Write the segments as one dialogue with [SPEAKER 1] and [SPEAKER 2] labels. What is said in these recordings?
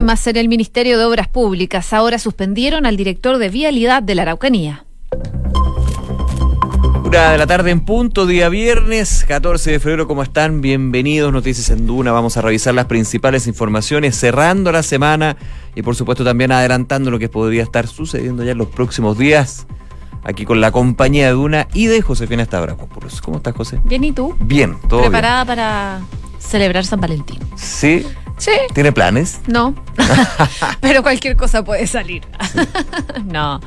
[SPEAKER 1] Más en el Ministerio de Obras Públicas ahora suspendieron al director de Vialidad de la Araucanía.
[SPEAKER 2] Una de la tarde en punto, día viernes, 14 de febrero, ¿cómo están? Bienvenidos, Noticias en Duna. Vamos a revisar las principales informaciones, cerrando la semana y por supuesto también adelantando lo que podría estar sucediendo ya en los próximos días. Aquí con la compañía de Duna y de Josefina Stavrakopoulos. ¿Cómo estás, José?
[SPEAKER 1] Bien, ¿y tú?
[SPEAKER 2] Bien, todo
[SPEAKER 1] ¿Preparada para celebrar San Valentín?
[SPEAKER 2] Sí.
[SPEAKER 1] Sí.
[SPEAKER 2] ¿Tiene planes?
[SPEAKER 1] No. pero cualquier cosa puede salir. no.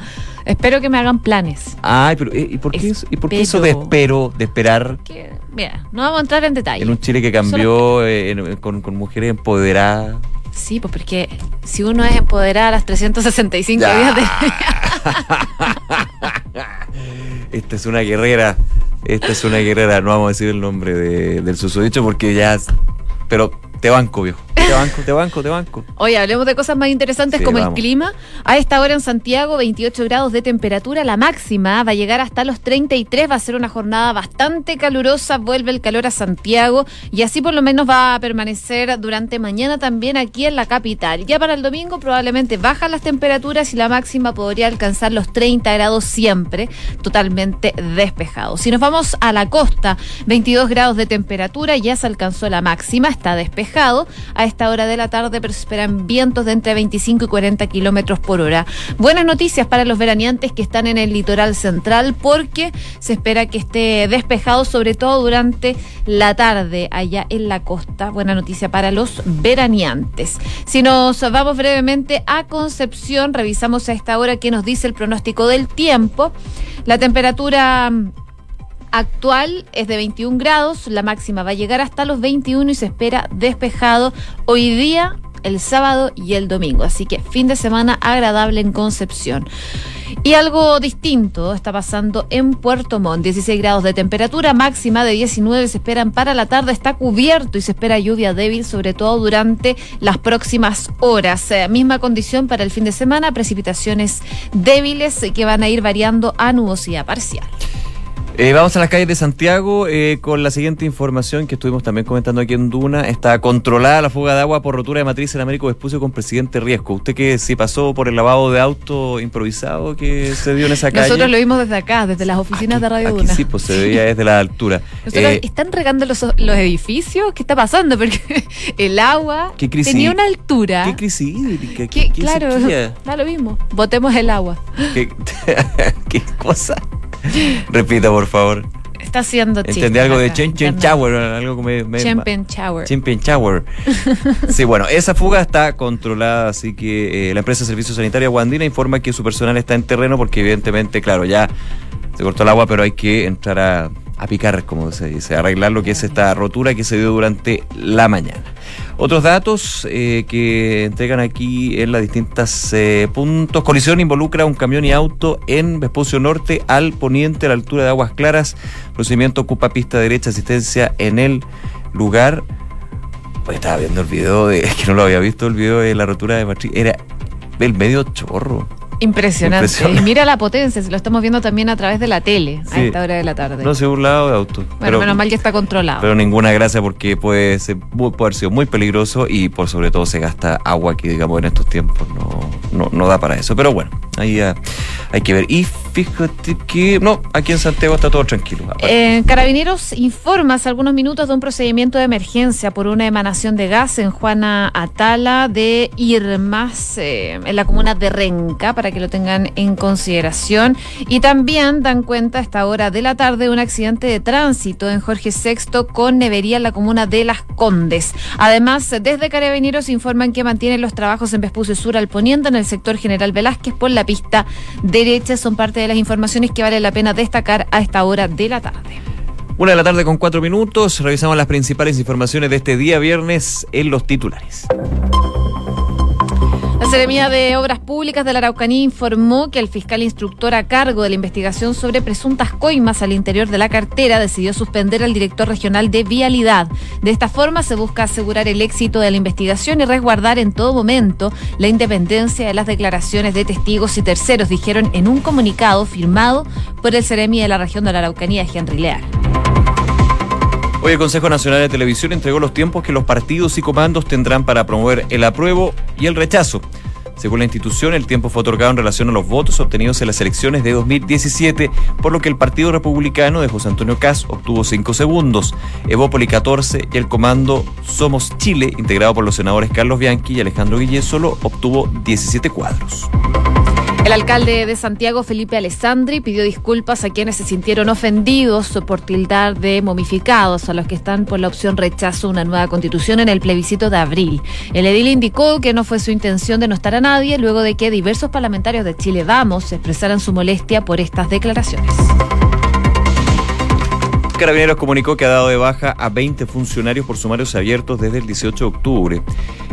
[SPEAKER 1] Espero que me hagan planes.
[SPEAKER 2] Ay, pero ¿y por qué, eso, ¿y por qué eso de espero, de esperar?
[SPEAKER 1] Que, mira, no vamos a entrar en detalle.
[SPEAKER 2] En un Chile que cambió eh, con, con mujeres empoderadas.
[SPEAKER 1] Sí, pues porque si uno es empoderada a las 365 días de...
[SPEAKER 2] Esta es una guerrera. Esta es una guerrera. No vamos a decir el nombre de, del susodicho porque ya. Pero te banco, viejo. Te banco, te banco, te banco.
[SPEAKER 1] Oye, hablemos de cosas más interesantes
[SPEAKER 2] Sí,
[SPEAKER 1] como el clima. A esta hora en Santiago, 28 grados de temperatura. La máxima va a llegar hasta los 33. Va a ser una jornada bastante calurosa. Vuelve el calor a Santiago. Y así por lo menos va a permanecer durante mañana también aquí en la capital. Ya para el domingo probablemente bajan las temperaturas y la máxima podría alcanzar los 30 grados siempre. Totalmente despejado. Si nos vamos a la costa, 22 grados de temperatura. Ya se alcanzó la máxima. Está despejado a esta hora de la tarde, esperan vientos de entre 25 y 40 kilómetros por hora. Buenas noticias para los veraneantes que están en el litoral central, porque se espera que esté despejado, sobre todo durante la tarde allá en la costa. Buena noticia para los veraneantes. Si nos vamos brevemente a Concepción, revisamos a esta hora qué nos dice el pronóstico del tiempo. La temperatura actual es de 21 grados, la máxima va a llegar hasta los 21 y se espera despejado hoy día, el sábado y el domingo. Así que fin de semana agradable en Concepción. Y algo distinto está pasando en Puerto Montt. 16 grados de temperatura, máxima de 19 se esperan para la tarde. Está cubierto y se espera lluvia débil, sobre todo durante las próximas horas. Eh, misma condición para el fin de semana, precipitaciones débiles que van a ir variando a nubosidad parcial.
[SPEAKER 2] Eh, vamos a las calles de Santiago eh, con la siguiente información que estuvimos también comentando aquí en Duna. Está controlada la fuga de agua por rotura de matriz en Américo Vespucio con presidente Riesco. Usted que si pasó por el lavado de auto improvisado que se dio en esa calle.
[SPEAKER 1] Nosotros lo vimos desde acá, desde las oficinas
[SPEAKER 2] Aquí-
[SPEAKER 1] de Radio
[SPEAKER 2] aquí
[SPEAKER 1] Duna.
[SPEAKER 2] sí, pues se veía desde la altura.
[SPEAKER 1] Nosotros,
[SPEAKER 2] Eh,
[SPEAKER 1] ¿Están regando los, los edificios? ¿Qué está pasando? Porque el agua tenía una altura.
[SPEAKER 2] ¿Qué crisis hídrica? ¿Qué- qué
[SPEAKER 1] claro,
[SPEAKER 2] sequía?
[SPEAKER 1] da lo mismo. Botemos el agua.
[SPEAKER 2] ¿Qué, qué cosa? Repita, por favor.
[SPEAKER 1] Está haciendo chiste
[SPEAKER 2] Entendí algo de
[SPEAKER 1] acá, internet.
[SPEAKER 2] Shower, algo que me... me-
[SPEAKER 1] Champion Shower.
[SPEAKER 2] Champion Shower. Sí, bueno, esa fuga está controlada, así que eh, la empresa de Servicios Sanitarios Guandina informa que su personal está en terreno porque evidentemente, claro, ya se cortó el agua, pero hay que entrar a, a picar, como se dice, a arreglar lo que es esta rotura que se dio durante la mañana. Otros datos eh, que entregan aquí en las distintas eh, puntos. Colisión involucra un camión y auto en Vespucio Norte al poniente a la altura de Aguas Claras. Procedimiento ocupa pista derecha, asistencia en el lugar. Pues estaba viendo el video de, es que no lo había visto, el video de la rotura de matriz. Era el medio chorro.
[SPEAKER 1] Impresionante.
[SPEAKER 2] Impresionante.
[SPEAKER 1] Y mira la potencia, se lo estamos viendo también a través de la tele a
[SPEAKER 2] Sí.
[SPEAKER 1] esta hora de la tarde.
[SPEAKER 2] No sé, un lado de auto.
[SPEAKER 1] bueno, menos mal ya está controlado.
[SPEAKER 2] Pero ninguna gracia porque puede, ser, puede haber sido muy peligroso y por sobre todo se gasta agua que digamos en estos tiempos no, no, no da para eso. Pero bueno, ahí ya hay que ver. Y fíjate que no, aquí en Santiago está todo tranquilo.
[SPEAKER 1] Eh, Carabineros informa hace algunos minutos de un procedimiento de emergencia por una emanación de gas en Juana Atala de Irmas, eh, en la comuna de Renca, para que lo tengan en consideración. Y también dan cuenta a esta hora de la tarde de un accidente de tránsito en Jorge VI con nevería en la comuna de Las Condes. Además, desde Carabineros informan que mantienen los trabajos en Vespucio Sur al poniente en el sector General Velázquez por la pista derecha. Son parte de las informaciones que vale la pena destacar a esta hora de la tarde.
[SPEAKER 2] Una de la tarde con cuatro minutos. Revisamos las principales informaciones de este día viernes en los titulares.
[SPEAKER 1] La Seremía de Obras Públicas de la Araucanía informó que el fiscal instructor a cargo de la investigación sobre presuntas coimas al interior de la cartera decidió suspender al director regional de Vialidad. De esta forma se busca asegurar el éxito de la investigación y resguardar en todo momento la independencia de las declaraciones de testigos y terceros, dijeron en un comunicado firmado por el Seremi de la región de la Araucanía, Henry Leal.
[SPEAKER 2] Hoy el Consejo Nacional de Televisión entregó los tiempos que los partidos y comandos tendrán para promover el apruebo y el rechazo. Según la institución, el tiempo fue otorgado en relación a los votos obtenidos en las elecciones de 2017, por lo que el Partido Republicano de José Antonio Caz obtuvo 5 segundos, Evópoli 14 y el comando Somos Chile, integrado por los senadores Carlos Bianchi y Alejandro Guillén, solo obtuvo 17 cuadros.
[SPEAKER 1] El alcalde de Santiago, Felipe Alessandri, pidió disculpas a quienes se sintieron ofendidos por tildar de momificados a los que están por la opción rechazo una nueva constitución en el plebiscito de abril. El edil indicó que no fue su intención de no estar a nadie luego de que diversos parlamentarios de Chile Vamos expresaran su molestia por estas declaraciones.
[SPEAKER 2] Carabineros comunicó que ha dado de baja a 20 funcionarios por sumarios abiertos desde el 18 de octubre.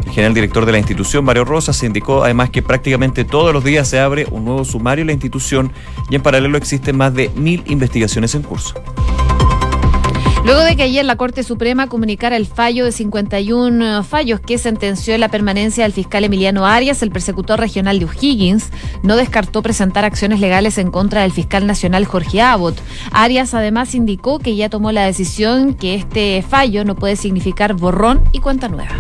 [SPEAKER 2] El general director de la institución, Mario Rosas, indicó además que prácticamente todos los días se abre un nuevo sumario en la institución y en paralelo existen más de mil investigaciones en curso.
[SPEAKER 1] Luego de que ayer la Corte Suprema comunicara el fallo de 51 fallos que sentenció la permanencia del fiscal Emiliano Arias, el persecutor regional de O'Higgins no descartó presentar acciones legales en contra del fiscal nacional Jorge Abbott. Arias además indicó que ya tomó la decisión que este fallo no puede significar borrón y cuenta nueva.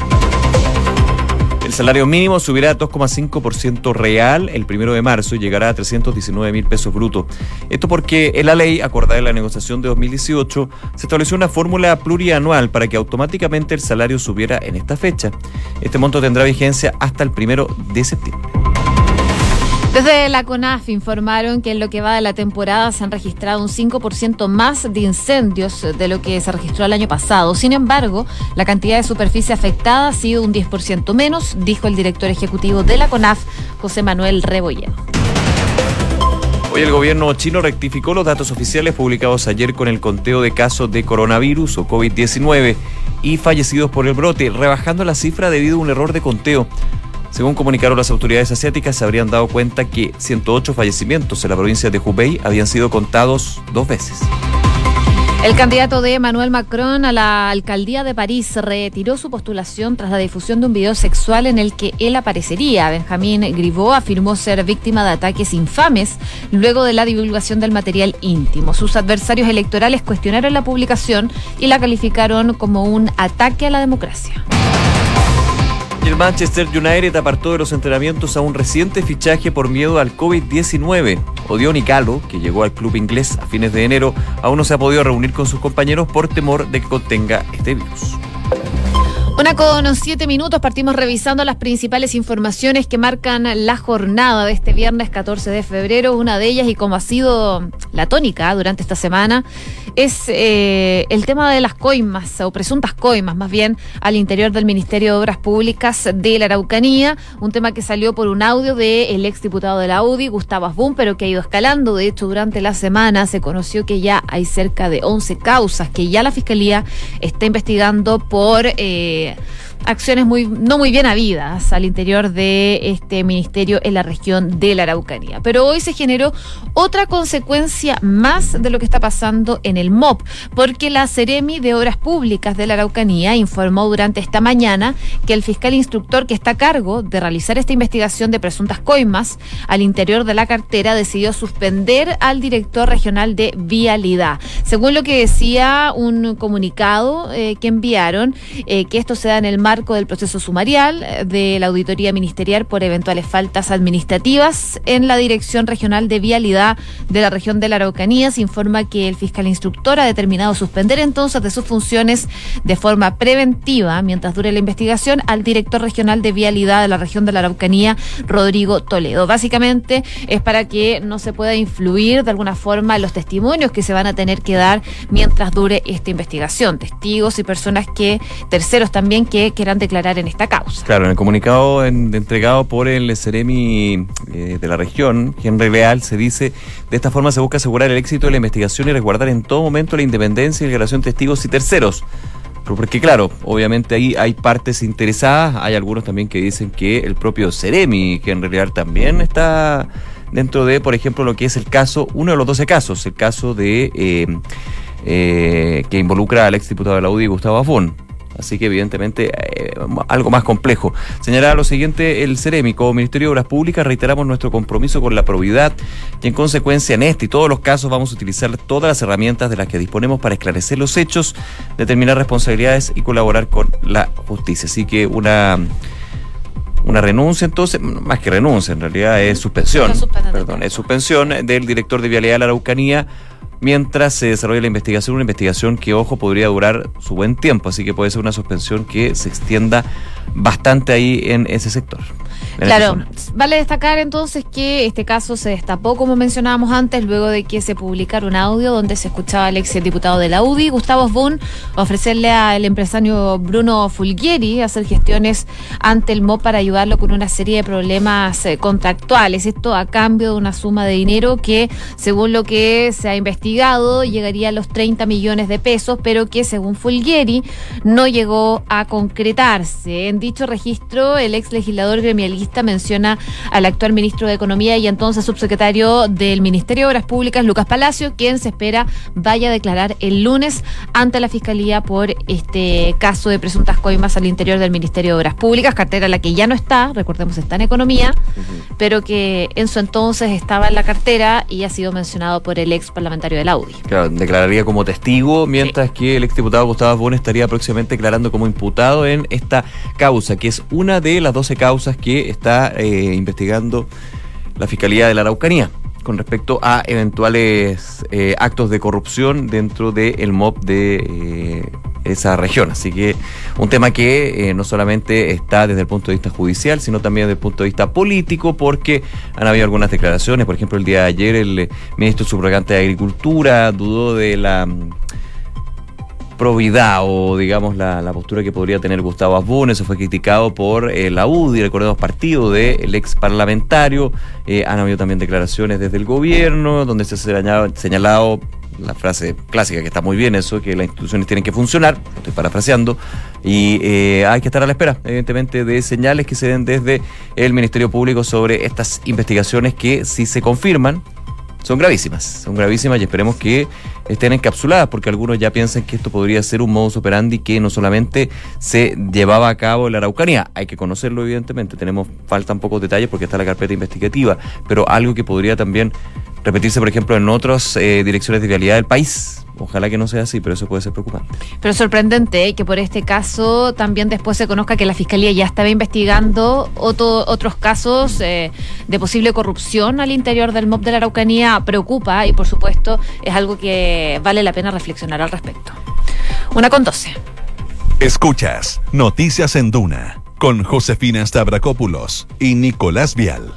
[SPEAKER 2] Salario mínimo subirá a 2,5% real el primero de marzo y llegará a 319 mil pesos brutos. Esto porque en la ley acordada en la negociación de 2018 se estableció una fórmula plurianual para que automáticamente el salario subiera en esta fecha. Este monto tendrá vigencia hasta el primero de septiembre.
[SPEAKER 1] Desde la CONAF informaron que en lo que va de la temporada se han registrado un 5% más de incendios de lo que se registró el año pasado. Sin embargo, la cantidad de superficie afectada ha sido un 10% menos, dijo el director ejecutivo de la CONAF, José Manuel Rebolledo.
[SPEAKER 2] Hoy el gobierno chino rectificó los datos oficiales publicados ayer con el conteo de casos de coronavirus o COVID-19 y fallecidos por el brote, rebajando la cifra debido a un error de conteo. Según comunicaron las autoridades asiáticas, se habrían dado cuenta que 108 fallecimientos en la provincia de Hubei habían sido contados dos veces.
[SPEAKER 1] El candidato de Emmanuel Macron a la alcaldía de París retiró su postulación tras la difusión de un video sexual en el que él aparecería. Benjamín Griveaux afirmó ser víctima de ataques infames luego de la divulgación del material íntimo. Sus adversarios electorales cuestionaron la publicación y la calificaron como un ataque a la democracia
[SPEAKER 2] el Manchester United apartó de los entrenamientos a un reciente fichaje por miedo al COVID-19. Odion Icalo, que llegó al club inglés a fines de enero, aún no se ha podido reunir con sus compañeros por temor de que contenga este virus.
[SPEAKER 1] Una con siete minutos partimos revisando las principales informaciones que marcan la jornada de este viernes 14 de febrero. Una de ellas, y como ha sido la tónica durante esta semana, es eh, el tema de las coimas, o presuntas coimas más bien, al interior del Ministerio de Obras Públicas de la Araucanía. Un tema que salió por un audio del ex diputado de la UDI, Gustavo Asbun, pero que ha ido escalando. De hecho, durante la semana se conoció que ya hay cerca de 11 causas que ya la Fiscalía está investigando por... Eh, далее – acciones muy no muy bien habidas al interior de este ministerio en la región de la Araucanía. Pero hoy se generó otra consecuencia más de lo que está pasando en el MOP, porque la Ceremi de Obras Públicas de la Araucanía informó durante esta mañana que el fiscal instructor que está a cargo de realizar esta investigación de presuntas coimas al interior de la cartera decidió suspender al director regional de Vialidad. Según lo que decía un comunicado eh, que enviaron, eh, que esto se da en el marco del proceso sumarial eh, de la auditoría ministerial por eventuales faltas administrativas en la Dirección Regional de Vialidad de la región de la Araucanía. Se informa que el fiscal instructor ha determinado suspender entonces de sus funciones de forma preventiva mientras dure la investigación al director regional de Vialidad de la región de la Araucanía, Rodrigo Toledo. Básicamente es para que no se pueda influir de alguna forma los testimonios que se van a tener que dar mientras dure esta investigación. Testigos y personas que, terceros también, que quieran declarar en esta causa.
[SPEAKER 2] Claro, en el comunicado entregado por el Ceremi eh, de la región, Henry Leal, se dice, de esta forma se busca asegurar el éxito de la investigación y resguardar en todo momento la independencia y la relación de testigos y terceros. Porque claro, obviamente ahí hay partes interesadas, hay algunos también que dicen que el propio Ceremi, Henry Leal, también está dentro de, por ejemplo, lo que es el caso, uno de los 12 casos, el caso de... Eh, eh, que involucra al exdiputado de la UDI, Gustavo Afón Así que evidentemente eh, algo más complejo. Señalaba lo siguiente el Cerémico, Ministerio de Obras Públicas, reiteramos nuestro compromiso con la probidad y en consecuencia en este y todos los casos vamos a utilizar todas las herramientas de las que disponemos para esclarecer los hechos, determinar responsabilidades y colaborar con la justicia. Así que una una renuncia, entonces, más que renuncia, en realidad es suspensión, perdón, es suspensión del director de Vialidad de la Araucanía mientras se desarrolla la investigación, una investigación que, ojo, podría durar su buen tiempo, así que puede ser una suspensión que se extienda bastante ahí en ese sector.
[SPEAKER 1] Claro, vale destacar entonces que este caso se destapó, como mencionábamos antes, luego de que se publicara un audio donde se escuchaba al ex diputado de la UDI, Gustavo Boone, ofrecerle al empresario Bruno Fulgieri hacer gestiones ante el MOP para ayudarlo con una serie de problemas eh, contractuales. Esto a cambio de una suma de dinero que, según lo que se ha investigado, llegaría a los 30 millones de pesos, pero que, según Fulgieri, no llegó a concretarse. En dicho registro, el ex legislador gremialista menciona al actual ministro de Economía y entonces subsecretario del Ministerio de Obras Públicas, Lucas Palacio, quien se espera vaya a declarar el lunes ante la Fiscalía por este caso de presuntas coimas al interior del Ministerio de Obras Públicas, cartera la que ya no está, recordemos está en Economía, pero que en su entonces estaba en la cartera y ha sido mencionado por el ex parlamentario del Audi.
[SPEAKER 2] Claro, declararía como testigo, mientras que el exdiputado Gustavo Bon estaría próximamente declarando como imputado en esta causa, que es una de las 12 causas que está eh, investigando la Fiscalía de la Araucanía con respecto a eventuales eh, actos de corrupción dentro del MOB de eh, esa región. Así que un tema que no solamente está desde el punto de vista judicial, sino también desde el punto de vista político, porque han habido algunas declaraciones. Por ejemplo, el día de ayer el ministro subrogante de Agricultura dudó de la probidad o digamos la, postura que podría tener Gustavo Asbun. Eso fue criticado por eh, la UDI, recordemos partido del ex parlamentario. Eh, han habido también declaraciones desde el gobierno donde se ha señalado, señalado la frase clásica que está muy bien eso, que las instituciones tienen que funcionar, estoy parafraseando, y eh, hay que estar a la espera, evidentemente, de señales que se den desde el Ministerio Público sobre estas investigaciones que si se confirman, son gravísimas, son gravísimas y esperemos que estén encapsuladas, porque algunos ya piensan que esto podría ser un modus operandi que no solamente se llevaba a cabo en la Araucanía, hay que conocerlo evidentemente, tenemos faltan pocos detalles porque está la carpeta investigativa, pero algo que podría también repetirse, por ejemplo, en otras eh, direcciones de vialidad del país. Ojalá que no sea así, pero eso puede ser preocupante.
[SPEAKER 1] Pero sorprendente ¿eh? que por este caso también después se conozca que la Fiscalía ya estaba investigando otros casos eh, de posible corrupción al interior del MOB de la Araucanía. Preocupa y por supuesto es algo que vale la pena reflexionar al respecto. Una con doce.
[SPEAKER 3] Escuchas Noticias en Duna con Josefina Stavrakopoulos y Nicolás Vial.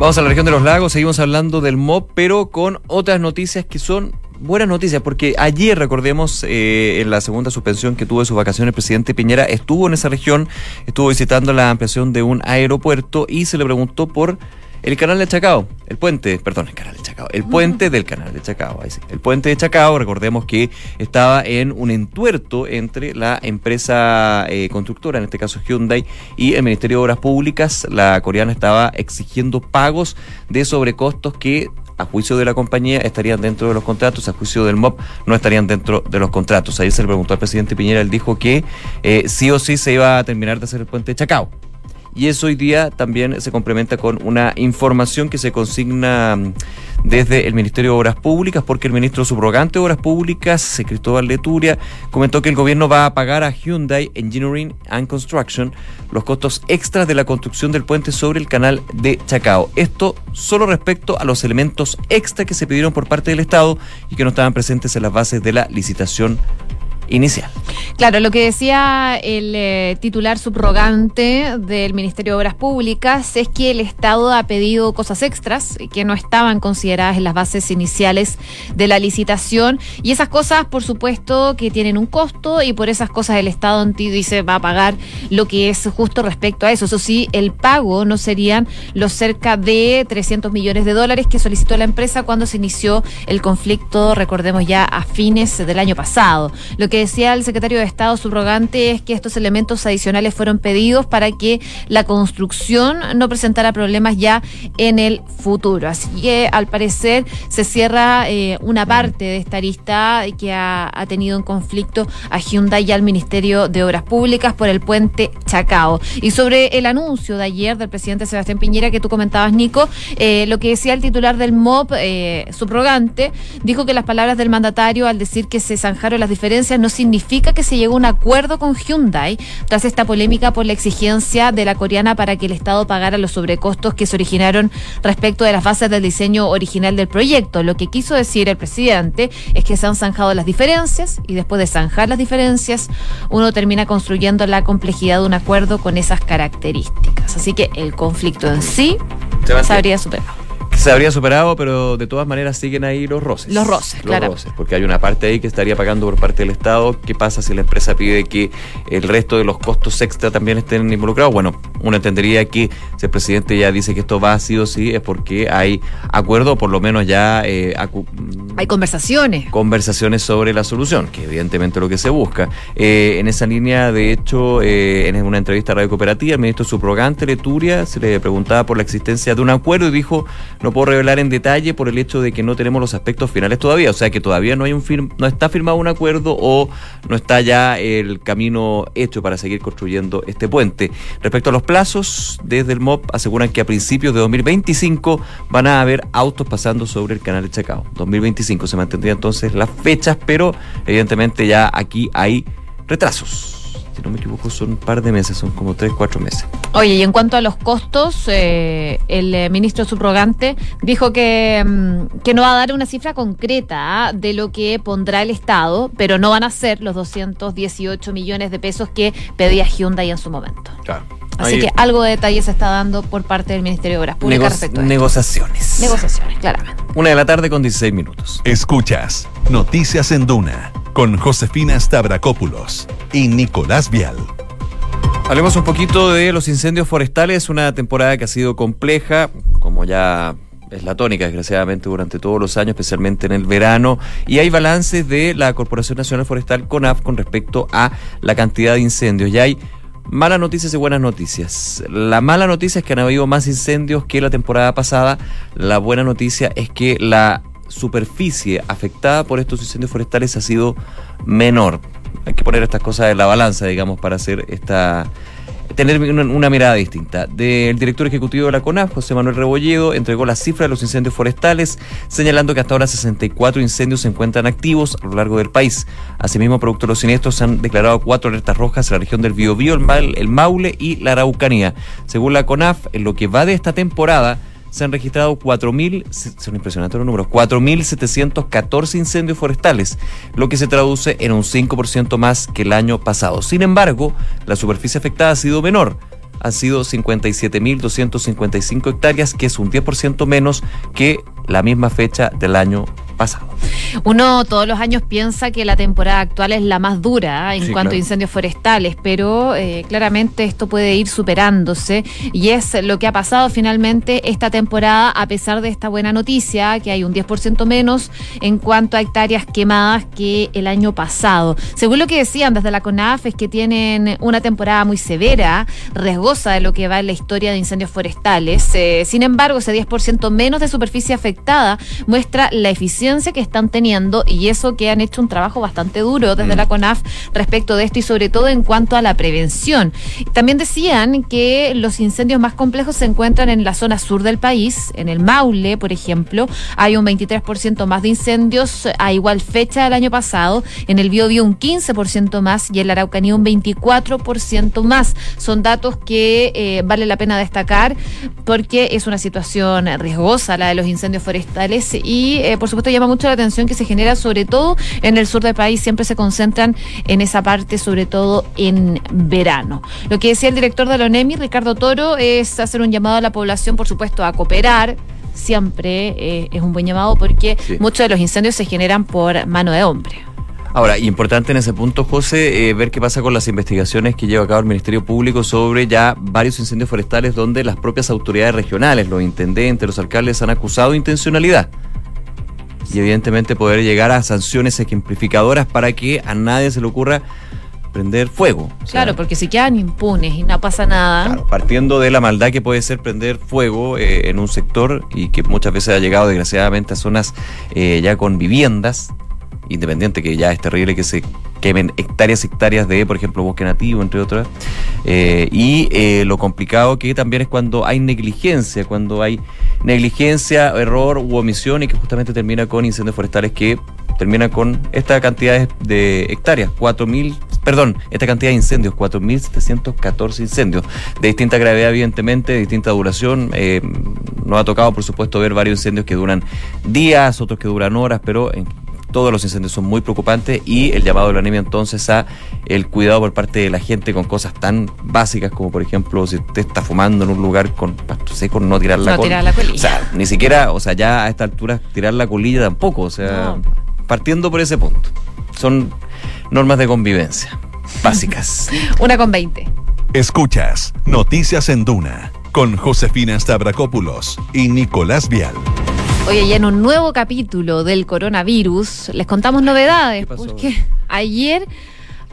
[SPEAKER 2] Vamos a la región de los lagos, seguimos hablando del MOB, pero con otras noticias que son buenas noticias, porque ayer, recordemos, eh, en la segunda suspensión que tuvo de sus vacaciones, el presidente Piñera estuvo en esa región, estuvo visitando la ampliación de un aeropuerto y se le preguntó por el canal de Chacao, el puente, perdón, el canal de Chacao, el puente del canal de Chacao, ahí sí. El puente de Chacao, recordemos que estaba en un entuerto entre la empresa eh, constructora, en este caso Hyundai, y el Ministerio de Obras Públicas. La coreana estaba exigiendo pagos de sobrecostos que a juicio de la compañía estarían dentro de los contratos, a juicio del MOP no estarían dentro de los contratos. Ahí se le preguntó al presidente Piñera, él dijo que eh, sí o sí se iba a terminar de hacer el puente de Chacao y eso hoy día también se complementa con una información que se consigna mm, desde el Ministerio de Obras Públicas, porque el ministro subrogante de Obras Públicas, Cristóbal Leturia, comentó que el gobierno va a pagar a Hyundai Engineering and Construction los costos extras de la construcción del puente sobre el canal de Chacao. Esto solo respecto a los elementos extra que se pidieron por parte del Estado y que no estaban presentes en las bases de la licitación inicial.
[SPEAKER 1] Claro, lo que decía el eh, titular subrogante del Ministerio de Obras Públicas es que el Estado ha pedido cosas extras que no estaban consideradas en las bases iniciales de la licitación y esas cosas, por supuesto, que tienen un costo y por esas cosas el Estado dice va a pagar lo que es justo respecto a eso. Eso sí, el pago no serían los cerca de 300 millones de dólares que solicitó la empresa cuando se inició el conflicto, recordemos ya, a fines del año pasado. Lo que decía el secretario de Estado subrogante es que estos elementos adicionales fueron pedidos para que la construcción no presentara problemas ya en el futuro. Así que al parecer se cierra eh, una parte de esta lista que ha, tenido en conflicto a Hyundai y al Ministerio de Obras Públicas por el puente Chacao. Y sobre el anuncio de ayer del presidente Sebastián Piñera que tú comentabas, Nico, eh, lo que decía el titular del MOP, eh, subrogante, dijo que las palabras del mandatario al decir que se zanjaron las diferencias no significa que se llegó a un acuerdo con Hyundai tras esta polémica por la exigencia de la coreana para que el Estado pagara los sobrecostos que se originaron respecto de las bases del diseño original del proyecto. Lo que quiso decir el presidente es que se han zanjado las diferencias y después de zanjar las diferencias uno termina construyendo la complejidad de un acuerdo con esas características. Así que el conflicto en sí se habría superado
[SPEAKER 2] se habría superado, pero de todas maneras siguen ahí los roces.
[SPEAKER 1] Los roces, los Roces,
[SPEAKER 2] porque hay una parte ahí que estaría pagando por parte del Estado. ¿Qué pasa si la empresa pide que el resto de los costos extra también estén involucrados? Bueno, uno entendería que si el presidente ya dice que esto va así o sí, es porque hay acuerdo, por lo menos ya...
[SPEAKER 1] Eh, hay conversaciones.
[SPEAKER 2] Conversaciones sobre la solución, que evidentemente es lo que se busca. Eh, en esa línea, de hecho, eh, en una entrevista a Radio Cooperativa, el ministro subrogante Leturia se le preguntaba por la existencia de un acuerdo y dijo no puedo revelar en detalle por el hecho de que no tenemos los aspectos finales todavía, o sea que todavía no hay un firm, no está firmado un acuerdo o no está ya el camino hecho para seguir construyendo este puente. Respecto a los plazos, desde el MOP aseguran que a principios de 2025 van a haber autos pasando sobre el canal de Chacao. 2025 se mantendría entonces las fechas, pero evidentemente ya aquí hay retrasos si no me equivoco, son un par de meses, son como tres, cuatro meses.
[SPEAKER 1] Oye, y en cuanto a los costos, eh, el eh, ministro subrogante dijo que, mm, que no va a dar una cifra concreta ¿ah? de lo que pondrá el Estado, pero no van a ser los 218 millones de pesos que pedía Hyundai en su momento. Claro. Así que algo de detalle se está dando por parte del Ministerio de Obras Públicas respecto a
[SPEAKER 2] Negociaciones.
[SPEAKER 1] Negociaciones, claramente.
[SPEAKER 2] Una de la tarde con 16 minutos.
[SPEAKER 3] Escuchas Noticias en Duna con Josefina Stavrakopoulos y Nicolás Vial.
[SPEAKER 2] Hablemos un poquito de los incendios forestales, una temporada que ha sido compleja, como ya es la tónica, desgraciadamente, durante todos los años, especialmente en el verano, y hay balances de la Corporación Nacional Forestal, CONAF, con respecto a la cantidad de incendios. Y hay malas noticias y buenas noticias. La mala noticia es que han habido más incendios que la temporada pasada. La buena noticia es que la superficie afectada por estos incendios forestales ha sido menor. Hay que poner estas cosas en la balanza, digamos, para hacer esta tener una, mirada distinta. Del director ejecutivo de la CONAF, José Manuel Rebolledo, entregó la cifra de los incendios forestales, señalando que hasta ahora 64 incendios se encuentran activos a lo largo del país. Asimismo, producto de los siniestros, se han declarado cuatro alertas rojas en la región del Biobío, el Maule y la Araucanía. Según la CONAF, en lo que va de esta temporada, se han registrado 4.000, son impresionantes los números, 4.714 incendios forestales, lo que se traduce en un 5% más que el año pasado. Sin embargo, la superficie afectada ha sido menor, han sido 57.255 hectáreas, que es un 10% menos que la misma fecha del año pasado.
[SPEAKER 1] Uno todos los años piensa que la temporada actual es la más dura ¿eh? en cuanto a incendios forestales, pero eh, claramente esto puede ir superándose y es lo que ha pasado finalmente esta temporada a pesar de esta buena noticia, que hay un 10% menos en cuanto a hectáreas quemadas que el año pasado. Según lo que decían desde la CONAF es que tienen una temporada muy severa, riesgosa de lo que va en la historia de incendios forestales. Eh, sin embargo, ese 10% menos de superficie afectada muestra la eficiencia que están teniendo y eso que han hecho un trabajo bastante duro desde la mm. CONAF respecto de esto y sobre todo en cuanto a la prevención. También decían que los incendios más complejos se encuentran en la zona sur del país, en el Maule, por ejemplo, hay un 23% más de incendios a igual fecha del año pasado, en el Biobío un 15% más y en la Araucanía un 24% más. Son datos que eh, vale la pena destacar porque es una situación riesgosa la de los incendios forestales y eh, por supuesto llama mucho la atención que se genera sobre todo en el sur del país, siempre se concentran en esa parte, sobre todo en verano. Lo que decía el director de la ONEMI, Ricardo Toro, es hacer un llamado a la población, por supuesto, a cooperar siempre eh, es un buen llamado porque muchos de los incendios se generan por mano de hombre.
[SPEAKER 2] Ahora, importante en ese punto, José, eh, ver qué pasa con las investigaciones que lleva a cabo el Ministerio Público sobre ya varios incendios forestales donde las propias autoridades regionales, los intendentes, los alcaldes han acusado intencionalidad y evidentemente poder llegar a sanciones ejemplificadoras para que a nadie se le ocurra prender fuego.
[SPEAKER 1] claro, porque si quedan impunes y no pasa nada. Claro,
[SPEAKER 2] partiendo de la maldad que puede ser prender fuego eh, en un sector y que muchas veces ha llegado desgraciadamente a zonas eh, ya con viviendas, independiente que ya es terrible que se quemen hectáreas y hectáreas de, por ejemplo, bosque nativo, entre otras. Eh, y eh, lo complicado que también es cuando hay negligencia, cuando hay negligencia, error u omisión y que justamente termina con incendios forestales que termina con esta cantidad de hectáreas, 4.000, perdón, esta cantidad de incendios, 4.714 incendios, de distinta gravedad evidentemente, de distinta duración. Eh, nos ha tocado, por supuesto, ver varios incendios que duran días, otros que duran horas, pero en todos los incendios son muy preocupantes y el llamado de la anemia entonces a el cuidado por parte de la gente con cosas tan básicas como por ejemplo si usted está fumando en un lugar con pasto seco no tirar la,
[SPEAKER 1] colilla.
[SPEAKER 2] O sea, ni siquiera, o sea, ya a esta altura tirar la colilla tampoco, o sea, partiendo por ese punto. Son normas de convivencia básicas.
[SPEAKER 1] Una con 20.
[SPEAKER 3] Escuchas Noticias en Duna con Josefina Stavrakopoulos y Nicolás Vial.
[SPEAKER 1] Oye, ya en un nuevo capítulo del coronavirus les contamos novedades, porque ayer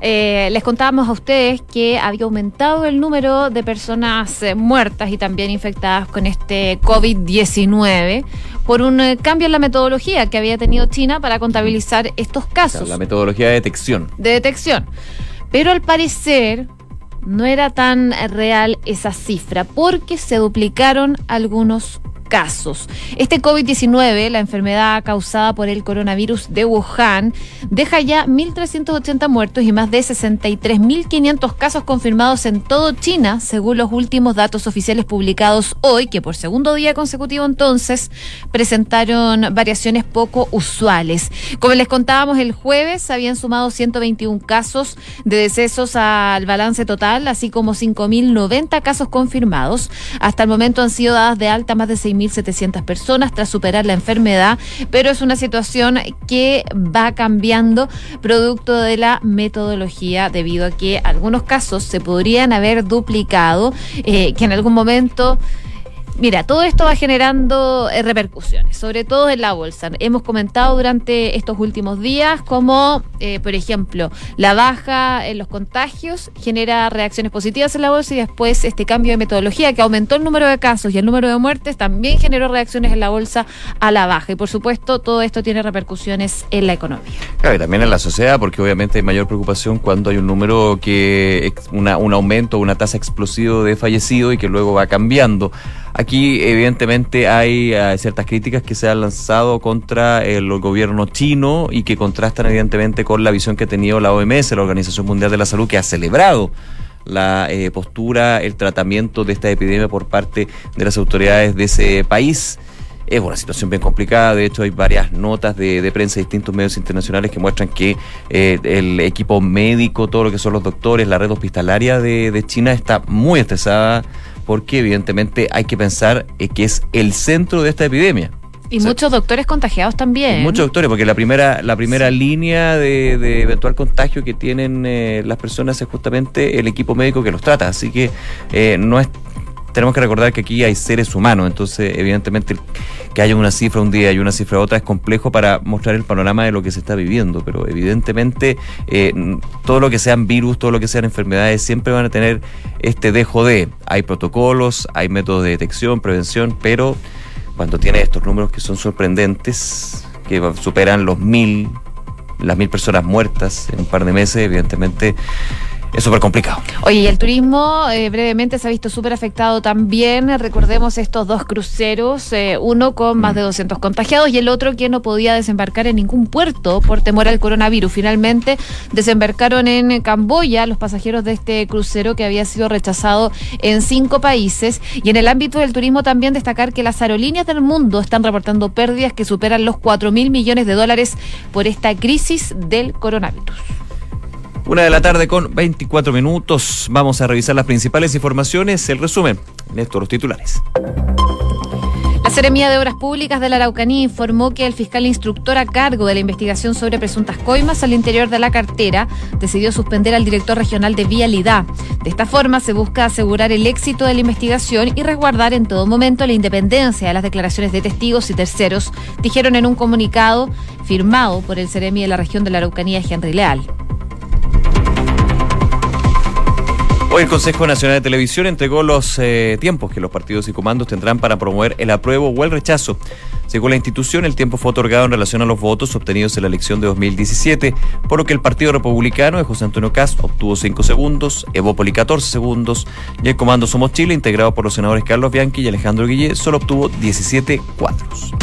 [SPEAKER 1] eh, les contábamos a ustedes que había aumentado el número de personas eh, muertas y también infectadas con este COVID-19 por un eh, cambio en la metodología que había tenido China para contabilizar estos casos.
[SPEAKER 2] la metodología de detección.
[SPEAKER 1] De detección. Pero al parecer no era tan real esa cifra porque se duplicaron algunos casos. Este COVID-19, la enfermedad causada por el coronavirus de Wuhan, deja ya 1.380 muertos y más de 63.500 casos confirmados en todo China, según los últimos datos oficiales publicados hoy, que por segundo día consecutivo entonces presentaron variaciones poco usuales. Como les contábamos el jueves, habían sumado 121 casos de decesos al balance total, así como 5.090 casos confirmados. Hasta el momento han sido dadas de alta más de 6 1.700 personas tras superar la enfermedad, pero es una situación que va cambiando producto de la metodología debido a que algunos casos se podrían haber duplicado, eh, que en algún momento Mira, todo esto va generando eh, repercusiones, sobre todo en la bolsa. Hemos comentado durante estos últimos días cómo, eh, por ejemplo, la baja en los contagios genera reacciones positivas en la bolsa y después este cambio de metodología que aumentó el número de casos y el número de muertes también generó reacciones en la bolsa a la baja. Y por supuesto, todo esto tiene repercusiones en la economía.
[SPEAKER 2] Claro, y también en la sociedad, porque obviamente hay mayor preocupación cuando hay un número que, una, un aumento, una tasa explosiva de fallecidos y que luego va cambiando. Aquí, evidentemente, hay eh, ciertas críticas que se han lanzado contra el gobierno chino y que contrastan, evidentemente, con la visión que ha tenido la OMS, la Organización Mundial de la Salud, que ha celebrado la eh, postura, el tratamiento de esta epidemia por parte de las autoridades de ese país. Es una situación bien complicada, de hecho hay varias notas de, prensa de distintos medios internacionales que muestran que eh, el equipo médico, todo lo que son los doctores, la red hospitalaria de, de China está muy estresada porque evidentemente hay que pensar eh, que es el centro de esta epidemia.
[SPEAKER 1] Y muchos doctores contagiados también.
[SPEAKER 2] Muchos doctores, porque la primera, la primera línea de, eventual contagio que tienen eh, las personas es justamente el equipo médico que los trata. Así que eh, no es tenemos que recordar que aquí hay seres humanos, entonces evidentemente que haya una cifra un día y una cifra otra es complejo para mostrar el panorama de lo que se está viviendo, pero evidentemente eh, todo lo que sean virus, todo lo que sean enfermedades, siempre van a tener este dejo de, hay protocolos, hay métodos de detección, prevención, pero cuando tiene estos números que son sorprendentes, que superan los mil, las mil personas muertas en un par de meses, evidentemente es súper complicado.
[SPEAKER 1] Oye, y el turismo eh, brevemente se ha visto súper afectado también. Recordemos estos dos cruceros, eh, uno con más de 200 contagiados y el otro que no podía desembarcar en ningún puerto por temor al coronavirus. Finalmente desembarcaron en Camboya los pasajeros de este crucero que había sido rechazado en cinco países. Y en el ámbito del turismo también destacar que las aerolíneas del mundo están reportando pérdidas que superan los 4 mil millones de dólares por esta crisis del coronavirus.
[SPEAKER 2] Una de la tarde con 24 minutos. Vamos a revisar las principales informaciones. El resumen. Néstor, los titulares.
[SPEAKER 1] Seremía de Obras Públicas de la Araucanía informó que el fiscal instructor a cargo de la investigación sobre presuntas coimas al interior de la cartera decidió suspender al director regional de Vialidad. De esta forma se busca asegurar el éxito de la investigación y resguardar en todo momento la independencia de las declaraciones de testigos y terceros, dijeron en un comunicado firmado por el Seremi de la región de la Araucanía, Henry Leal.
[SPEAKER 2] Hoy el Consejo Nacional de Televisión entregó los eh, tiempos que los partidos y comandos tendrán para promover el apruebo o el rechazo. Según la institución, el tiempo fue otorgado en relación a los votos obtenidos en la elección de 2017, por lo que el Partido Republicano de José Antonio Cast obtuvo 5 segundos, Evópoli 14 segundos y el Comando Somos Chile, integrado por los senadores Carlos Bianchi y Alejandro Guillé, solo obtuvo 17 cuadros.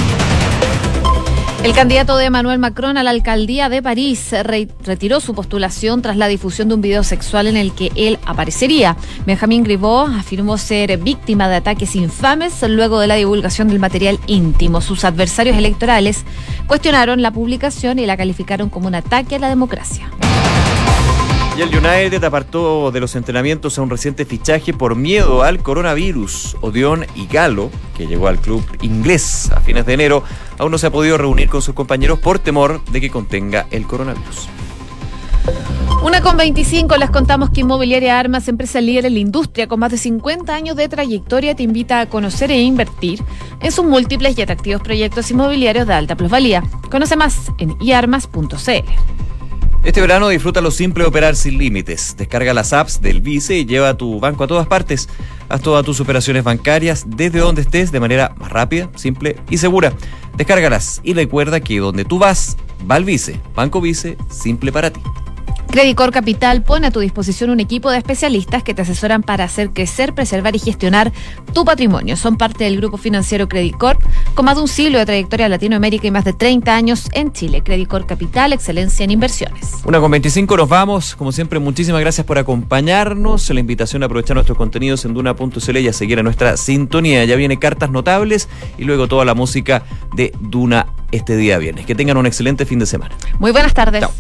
[SPEAKER 1] El candidato de Emmanuel Macron a la alcaldía de París retiró su postulación tras la difusión de un video sexual en el que él aparecería. Benjamín Griveaux afirmó ser víctima de ataques infames luego de la divulgación del material íntimo. Sus adversarios electorales cuestionaron la publicación y la calificaron como un ataque a la democracia.
[SPEAKER 2] Y el United apartó de los entrenamientos a un reciente fichaje por miedo al coronavirus. Odión y Galo, que llegó al club inglés a fines de enero, aún no se ha podido reunir con sus compañeros por temor de que contenga el coronavirus.
[SPEAKER 1] Una con 25, les contamos que Inmobiliaria Armas, empresa líder en la industria con más de 50 años de trayectoria, te invita a conocer e invertir en sus múltiples y atractivos proyectos inmobiliarios de alta plusvalía. Conoce más en iarmas.cl.
[SPEAKER 2] Este verano disfruta lo simple de operar sin límites. Descarga las apps del Vice y lleva tu banco a todas partes. Haz todas tus operaciones bancarias desde donde estés de manera más rápida, simple y segura. Descárgalas y recuerda que donde tú vas, va el Vice. Banco Vice, simple para ti.
[SPEAKER 1] Credicor Capital pone a tu disposición un equipo de especialistas que te asesoran para hacer crecer, preservar y gestionar tu patrimonio. Son parte del grupo financiero Credicor, con más de un siglo de trayectoria en Latinoamérica y más de 30 años en Chile. Credicor Capital, excelencia en inversiones.
[SPEAKER 2] Una con 25 nos vamos. Como siempre, muchísimas gracias por acompañarnos. La invitación a aprovechar nuestros contenidos en Duna.cl y a seguir a nuestra sintonía. Ya viene cartas notables y luego toda la música de Duna este día viernes. Que tengan un excelente fin de semana.
[SPEAKER 1] Muy buenas tardes. Chao.